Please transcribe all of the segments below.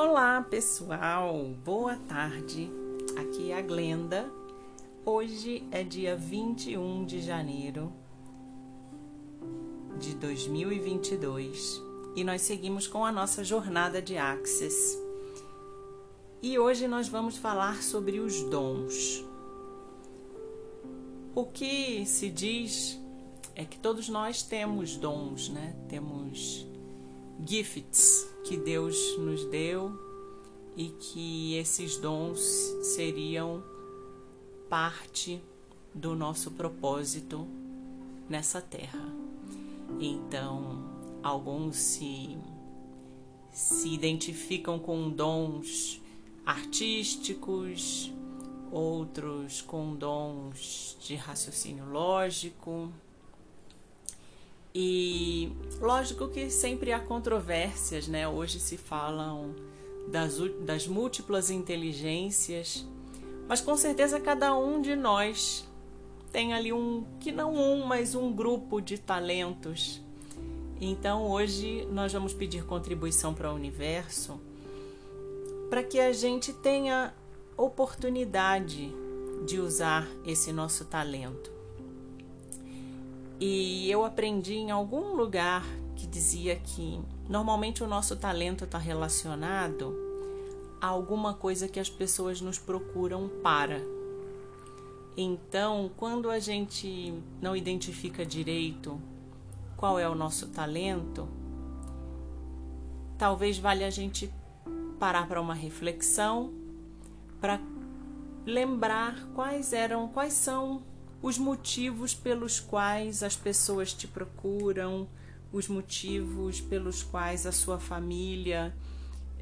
Olá, pessoal. Boa tarde. Aqui é a Glenda. Hoje é dia 21 de janeiro de 2022 e nós seguimos com a nossa jornada de Access. E hoje nós vamos falar sobre os dons. O que se diz é que todos nós temos dons, né? Temos gifts que Deus nos deu e que esses dons seriam parte do nosso propósito nessa terra. Então, alguns se se identificam com dons artísticos, outros com dons de raciocínio lógico, e lógico que sempre há controvérsias, né? Hoje se falam das, das múltiplas inteligências, mas com certeza cada um de nós tem ali um, que não um, mas um grupo de talentos. Então hoje nós vamos pedir contribuição para o universo para que a gente tenha oportunidade de usar esse nosso talento. E eu aprendi em algum lugar que dizia que normalmente o nosso talento está relacionado a alguma coisa que as pessoas nos procuram para. Então, quando a gente não identifica direito qual é o nosso talento, talvez valha a gente parar para uma reflexão, para lembrar quais eram, quais são os motivos pelos quais as pessoas te procuram, os motivos pelos quais a sua família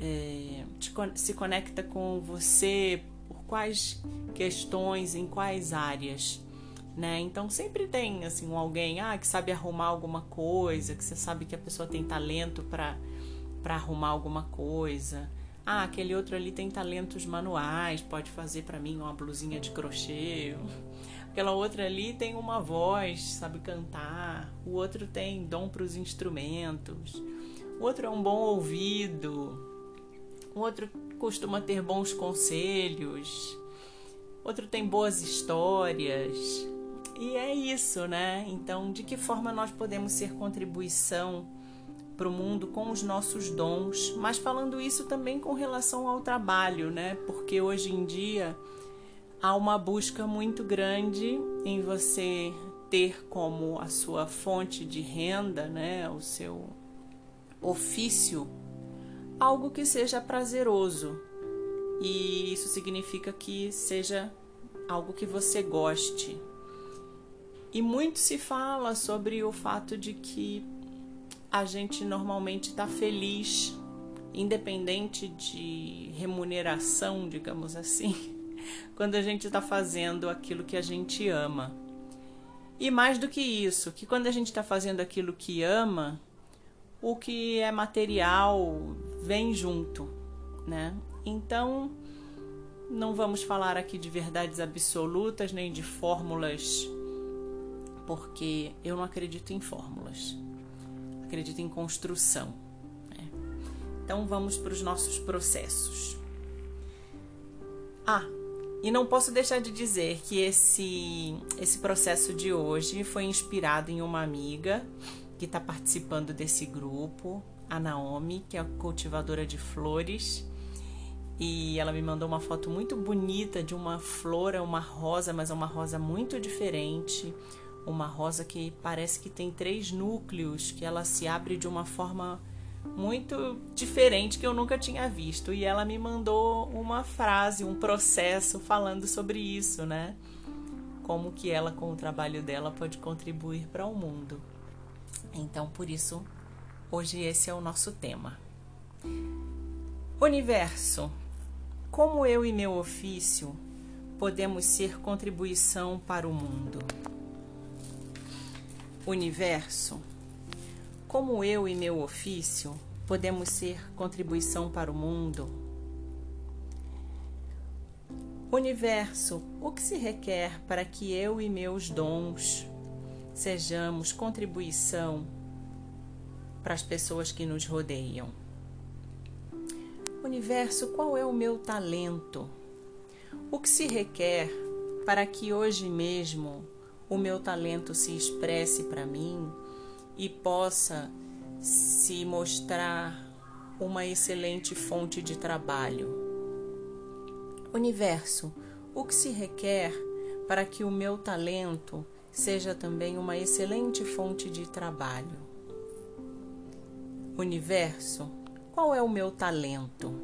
é, te, se conecta com você, por quais questões, em quais áreas. Né? Então sempre tem assim um alguém ah, que sabe arrumar alguma coisa, que você sabe que a pessoa tem talento para arrumar alguma coisa. Ah, aquele outro ali tem talentos manuais, pode fazer para mim uma blusinha de crochê. Aquela outra ali tem uma voz, sabe cantar. O outro tem dom para os instrumentos. O outro é um bom ouvido. O outro costuma ter bons conselhos. Outro tem boas histórias. E é isso, né? Então, de que forma nós podemos ser contribuição para o mundo com os nossos dons, mas falando isso também com relação ao trabalho, né? Porque hoje em dia há uma busca muito grande em você ter como a sua fonte de renda, né, o seu ofício, algo que seja prazeroso. E isso significa que seja algo que você goste. E muito se fala sobre o fato de que a gente normalmente está feliz, independente de remuneração, digamos assim quando a gente está fazendo aquilo que a gente ama. E mais do que isso, que quando a gente está fazendo aquilo que ama, o que é material vem junto, né? Então, não vamos falar aqui de verdades absolutas nem de fórmulas, porque eu não acredito em fórmulas. Acredito em construção. Né? Então, vamos para os nossos processos. Ah, e não posso deixar de dizer que esse, esse processo de hoje foi inspirado em uma amiga que está participando desse grupo, a Naomi, que é cultivadora de flores. E ela me mandou uma foto muito bonita de uma flor, é uma rosa, mas é uma rosa muito diferente. Uma rosa que parece que tem três núcleos, que ela se abre de uma forma muito diferente que eu nunca tinha visto. E ela me mandou uma frase, um processo falando sobre isso, né? Como que ela, com o trabalho dela, pode contribuir para o mundo. Então, por isso, hoje esse é o nosso tema. Universo, como eu e meu ofício podemos ser contribuição para o mundo? Universo, como eu e meu ofício podemos ser contribuição para o mundo? Universo, o que se requer para que eu e meus dons sejamos contribuição para as pessoas que nos rodeiam? Universo, qual é o meu talento? O que se requer para que hoje mesmo o meu talento se expresse para mim e possa se mostrar uma excelente fonte de trabalho? Universo, o que se requer para que o meu talento seja também uma excelente fonte de trabalho? Universo, qual é o meu talento?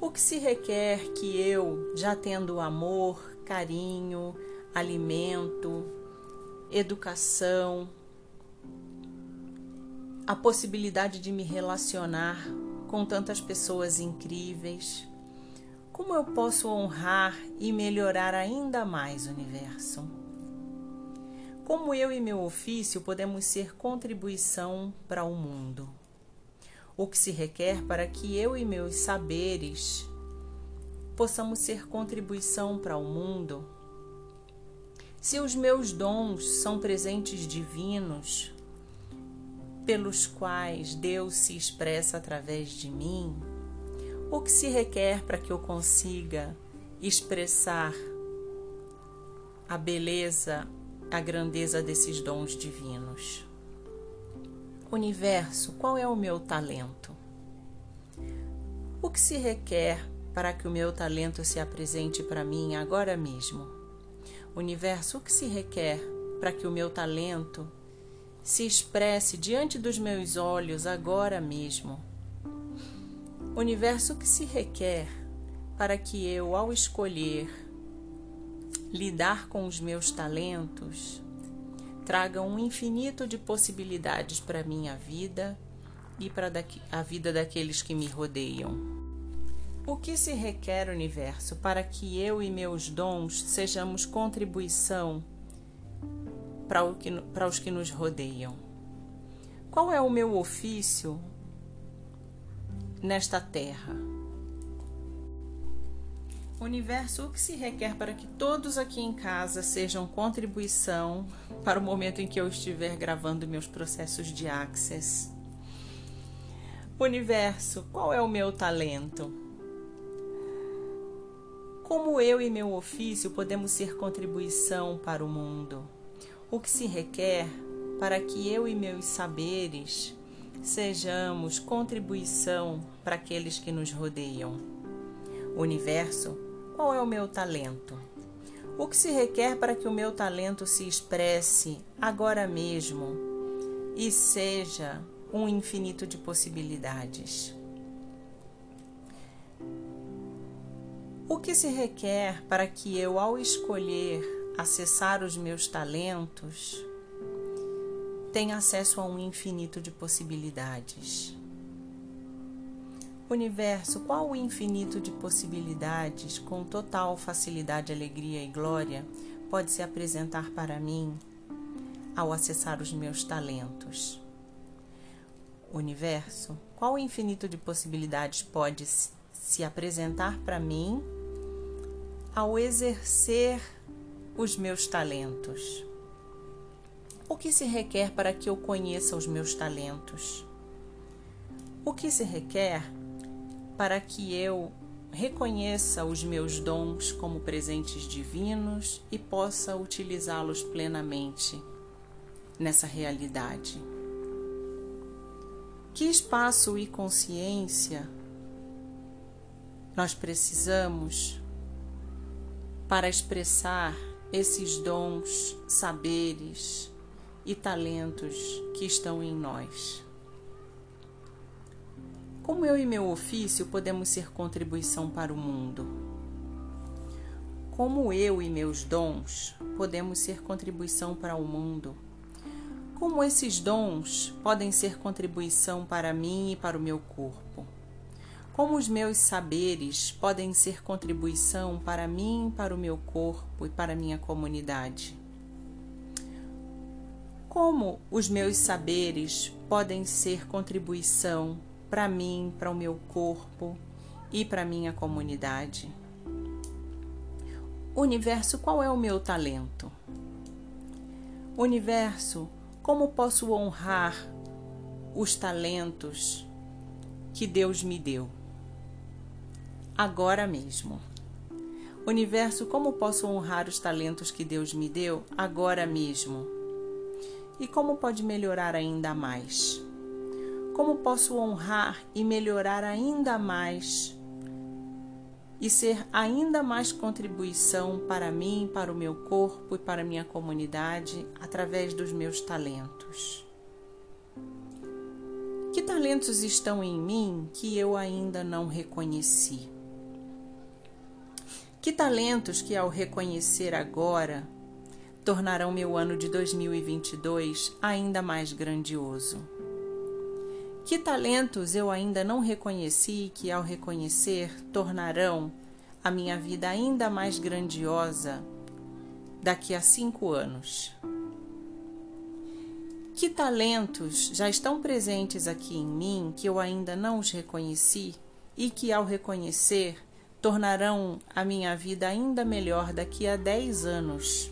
O que se requer que eu, já tendo amor, carinho, alimento, educação, a possibilidade de me relacionar com tantas pessoas incríveis, como eu posso honrar e melhorar ainda mais o universo? Como eu e meu ofício podemos ser contribuição para o mundo? O que se requer para que eu e meus saberes possamos ser contribuição para o mundo? Se os meus dons são presentes divinos, pelos quais Deus se expressa através de mim, o que se requer para que eu consiga expressar a beleza a grandeza desses dons divinos. Universo, qual é o meu talento? O que se requer para que o meu talento se apresente para mim agora mesmo? Universo, o que se requer para que o meu talento se expresse diante dos meus olhos agora mesmo? Universo, o que se requer para que eu, ao escolher lidar com os meus talentos traga um infinito de possibilidades para minha vida e para a vida daqueles que me rodeiam. O que se requer, universo, para que eu e meus dons sejamos contribuição para, que, para os que nos rodeiam? Qual é o meu ofício nesta terra? Universo, o que se requer para que todos aqui em casa sejam contribuição para o momento em que eu estiver gravando meus processos de Access? Universo, qual é o meu talento? Como eu e meu ofício podemos ser contribuição para o mundo? O que se requer para que eu e meus saberes sejamos contribuição para aqueles que nos rodeiam? Universo, qual é o meu talento? O que se requer para que o meu talento se expresse agora mesmo e seja um infinito de possibilidades? O que se requer para que eu, ao escolher acessar os meus talentos, tenha acesso a um infinito de possibilidades? Universo, qual o infinito de possibilidades, com total facilidade, alegria e glória, pode se apresentar para mim ao acessar os meus talentos? Universo, qual o infinito de possibilidades pode se apresentar para mim ao exercer os meus talentos? O que se requer para que eu conheça os meus talentos? O que se requer para que eu reconheça os meus dons como presentes divinos e possa utilizá-los plenamente nessa realidade. Que espaço e consciência nós precisamos para expressar esses dons, saberes e talentos que estão em nós? Como eu e meu ofício podemos ser contribuição para o mundo? Como eu e meus dons podemos ser contribuição para o mundo? Como esses dons podem ser contribuição para mim e para o meu corpo? Como os meus saberes podem ser contribuição para mim, para o meu corpo e para a minha comunidade? Como os meus saberes podem ser contribuição para mim, para o meu corpo e para minha comunidade. Universo, qual é o meu talento? Universo, como posso honrar os talentos que Deus me deu. Agora mesmo. Universo, como posso honrar os talentos que Deus me deu agora mesmo? E como pode melhorar ainda mais? Como posso honrar e melhorar ainda mais e ser ainda mais contribuição para mim, para o meu corpo e para a minha comunidade através dos meus talentos? Que talentos estão em mim que eu ainda não reconheci? Que talentos que, ao reconhecer agora, tornarão meu ano de 2022 ainda mais grandioso? Que talentos eu ainda não reconheci que, ao reconhecer, tornarão a minha vida ainda mais grandiosa daqui a cinco anos? Que talentos já estão presentes aqui em mim que eu ainda não os reconheci e que, ao reconhecer, tornarão a minha vida ainda melhor daqui a 10 anos.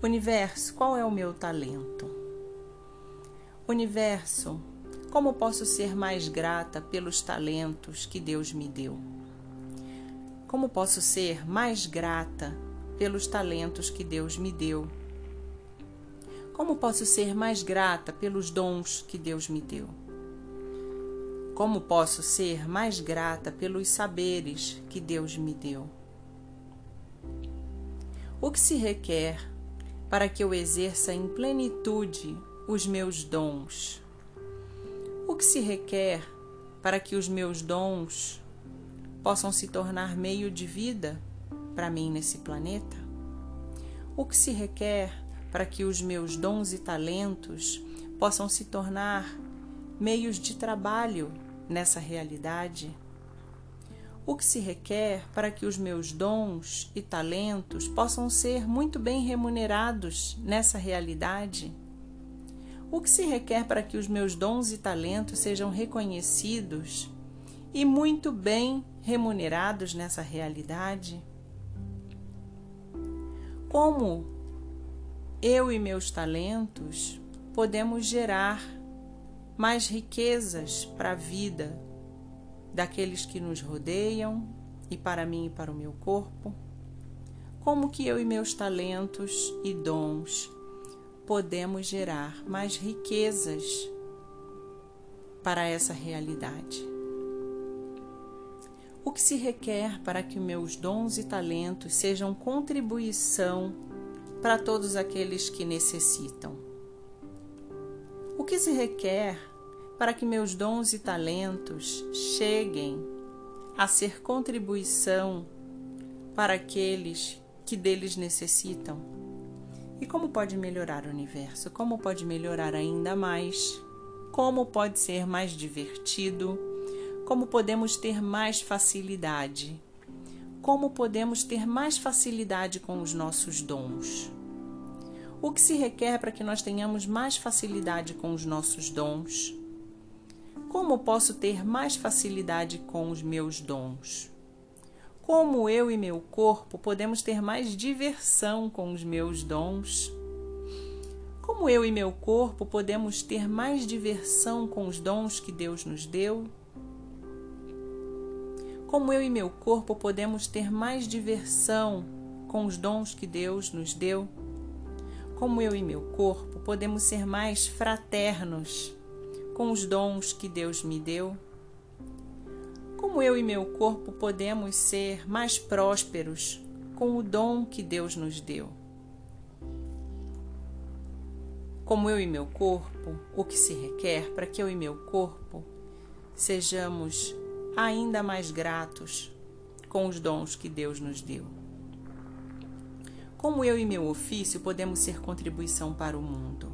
Universo, qual é o meu talento? Universo, como posso ser mais grata pelos talentos que Deus me deu? Como posso ser mais grata pelos talentos que Deus me deu? Como posso ser mais grata pelos dons que Deus me deu? Como posso ser mais grata pelos saberes que Deus me deu? O que se requer para que eu exerça em plenitude os meus dons? O que se requer para que os meus dons possam se tornar meio de vida para mim nesse planeta? O que se requer para que os meus dons e talentos possam se tornar meios de trabalho nessa realidade? O que se requer para que os meus dons e talentos possam ser muito bem remunerados nessa realidade? O que se requer para que os meus dons e talentos sejam reconhecidos e muito bem remunerados nessa realidade? Como eu e meus talentos podemos gerar mais riquezas para a vida daqueles que nos rodeiam e para mim e para o meu corpo? Como que eu e meus talentos e dons podemos gerar mais riquezas para essa realidade? O que se requer para que meus dons e talentos sejam contribuição para todos aqueles que necessitam? Que se requer para que meus dons e talentos cheguem a ser contribuição para aqueles que deles necessitam? E como pode melhorar o universo? Como pode melhorar ainda mais? Como pode ser mais divertido? Como podemos ter mais facilidade? Como podemos ter mais facilidade com os nossos dons? O que se requer para que nós tenhamos mais facilidade com os nossos dons? Como posso ter mais facilidade com os meus dons? Como eu e meu corpo podemos ter mais diversão com os meus dons? Como eu e meu corpo podemos ter mais diversão com os dons que Deus nos deu? Como eu e meu corpo podemos ter mais diversão com os dons que Deus nos deu? Como eu e meu corpo, podemos ser mais fraternos com os dons que Deus me deu? Como eu e meu corpo podemos ser mais prósperos com o dom que Deus nos deu? Como eu e meu corpo, o que se requer para que eu e meu corpo sejamos ainda mais gratos com os dons que Deus nos deu? Como eu e meu ofício podemos ser contribuição para o mundo?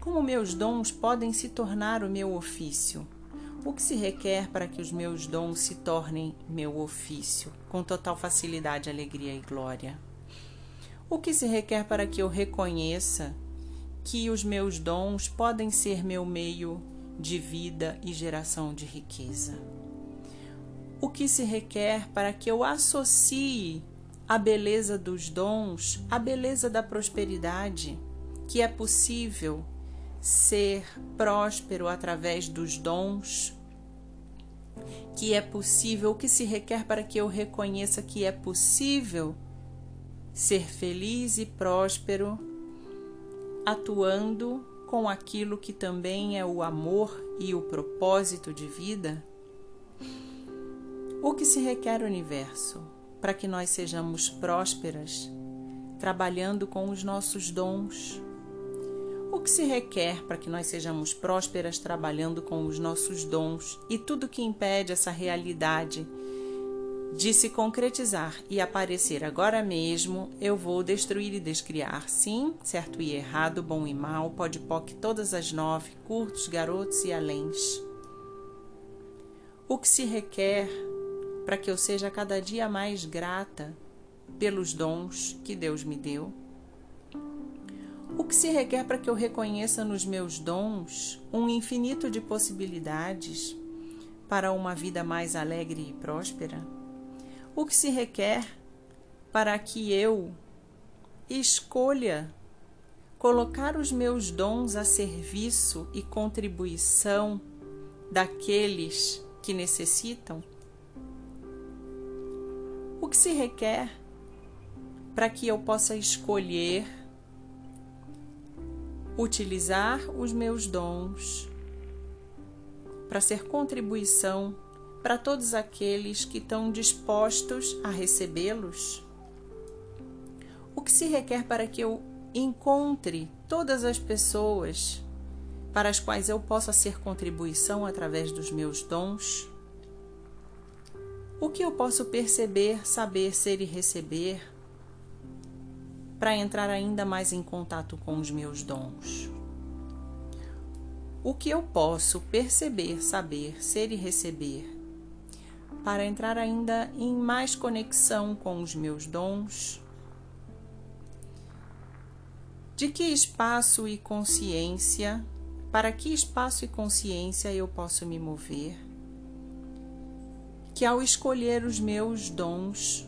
Como meus dons podem se tornar o meu ofício? O que se requer para que os meus dons se tornem meu ofício, com total facilidade, alegria e glória? O que se requer para que eu reconheça que os meus dons podem ser meu meio de vida e geração de riqueza? O que se requer para que eu associe a beleza dos dons, a beleza da prosperidade que é possível ser próspero através dos dons, que é possível, o que se requer para que eu reconheça que é possível ser feliz e próspero atuando com aquilo que também é o amor e o propósito de vida? O que se requer, universo, para que nós sejamos prósperas, trabalhando com os nossos dons? O que se requer para que nós sejamos prósperas trabalhando com os nossos dons e tudo que impede essa realidade de se concretizar e aparecer agora mesmo, eu vou destruir e descriar. Sim, certo e errado, bom e mal, pode poc todas as nove, curtos, garotos e aléns. O que se requer para que eu seja cada dia mais grata pelos dons que Deus me deu? O que se requer para que eu reconheça nos meus dons um infinito de possibilidades para uma vida mais alegre e próspera? o que se requer para que eu escolha colocar os meus dons a serviço e contribuição daqueles que necessitam? Que se requer para que eu possa escolher utilizar os meus dons para ser contribuição para todos aqueles que estão dispostos a recebê-los? O que se requer para que eu encontre todas as pessoas para as quais eu possa ser contribuição através dos meus dons? O que eu posso perceber, saber, ser e receber para entrar ainda mais em contato com os meus dons? O que eu posso perceber, saber, ser e receber para entrar ainda em mais conexão com os meus dons? De que espaço e consciência, para que espaço e consciência eu posso me mover? Que ao escolher os meus dons,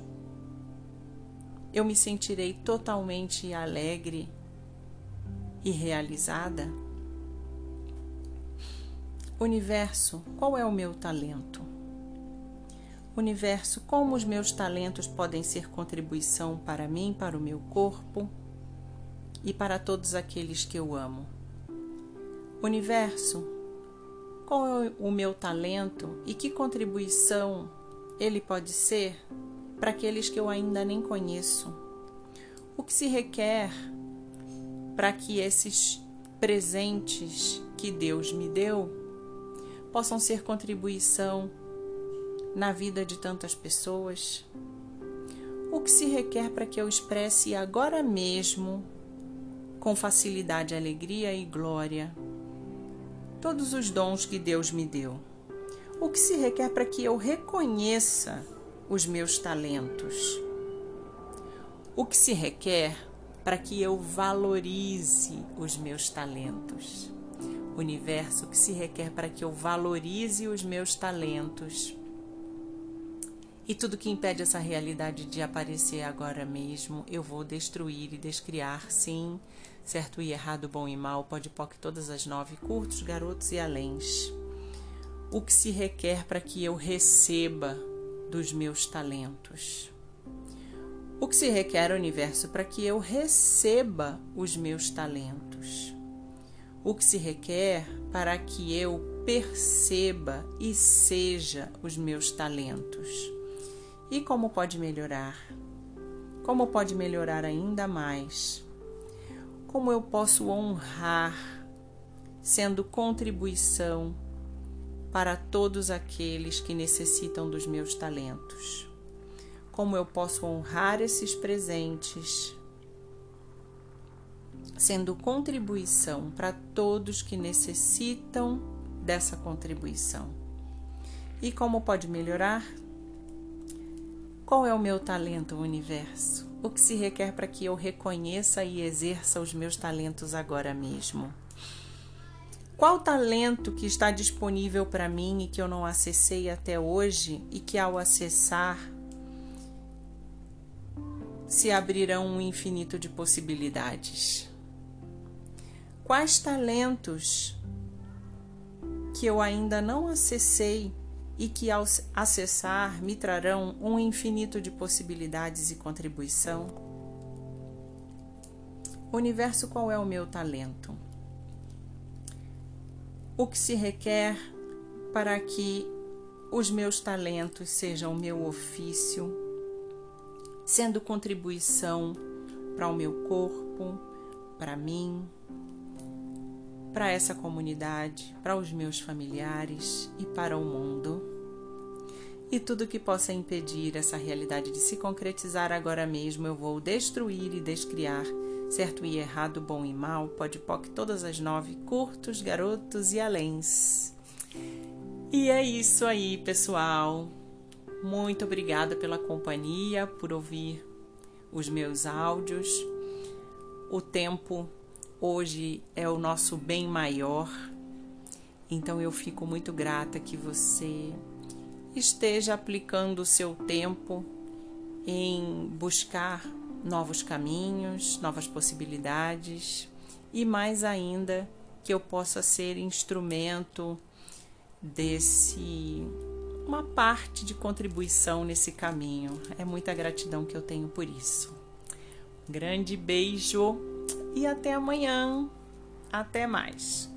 eu me sentirei totalmente alegre e realizada? Universo, qual é o meu talento? Universo, como os meus talentos podem ser contribuição para mim, para o meu corpo e para todos aqueles que eu amo? Universo, qual é o meu talento e que contribuição ele pode ser para aqueles que eu ainda nem conheço? O que se requer para que esses presentes que Deus me deu possam ser contribuição na vida de tantas pessoas? O que se requer para que eu expresse agora mesmo, com facilidade, alegria e glória, todos os dons que Deus me deu? O que se requer para que eu reconheça os meus talentos? O que se requer para que eu valorize os meus talentos? Universo, o que se requer para que eu valorize os meus talentos? E tudo que impede essa realidade de aparecer agora mesmo, eu vou destruir e descriar, sim, certo e errado, bom e mal, pode poc todas as nove, curtos, garotos e aléns. O que se requer para que eu receba dos meus talentos? O que se requer, universo, para que eu receba os meus talentos? O que se requer para que eu perceba e seja os meus talentos? E como pode melhorar? Como pode melhorar ainda mais? Como eu posso honrar, sendo contribuição para todos aqueles que necessitam dos meus talentos? Como eu posso honrar esses presentes, sendo contribuição para todos que necessitam dessa contribuição? E como pode melhorar? Qual é o meu talento, universo? O que se requer para que eu reconheça e exerça os meus talentos agora mesmo? Qual talento que está disponível para mim e que eu não acessei até hoje e que ao acessar se abrirão um infinito de possibilidades? quais talentos que eu ainda não acessei e que ao acessar me trarão um infinito de possibilidades e contribuição? Universo, qual é o meu talento? O que se requer para que os meus talentos sejam meu ofício, sendo contribuição para o meu corpo, para mim, para essa comunidade, para os meus familiares e para o mundo. E tudo que possa impedir essa realidade de se concretizar agora mesmo, eu vou destruir e descriar, certo e errado, bom e mal, pode poc todas as nove, curtos, garotos e aléns. E é isso aí, pessoal. Muito obrigada pela companhia, por ouvir os meus áudios. O tempo hoje é o nosso bem maior. Então eu fico muito grata que você esteja aplicando o seu tempo em buscar novos caminhos, novas possibilidades e mais ainda que eu possa ser instrumento desse uma parte de contribuição nesse caminho. É muita gratidão que eu tenho por isso. Grande beijo e até amanhã. Até mais.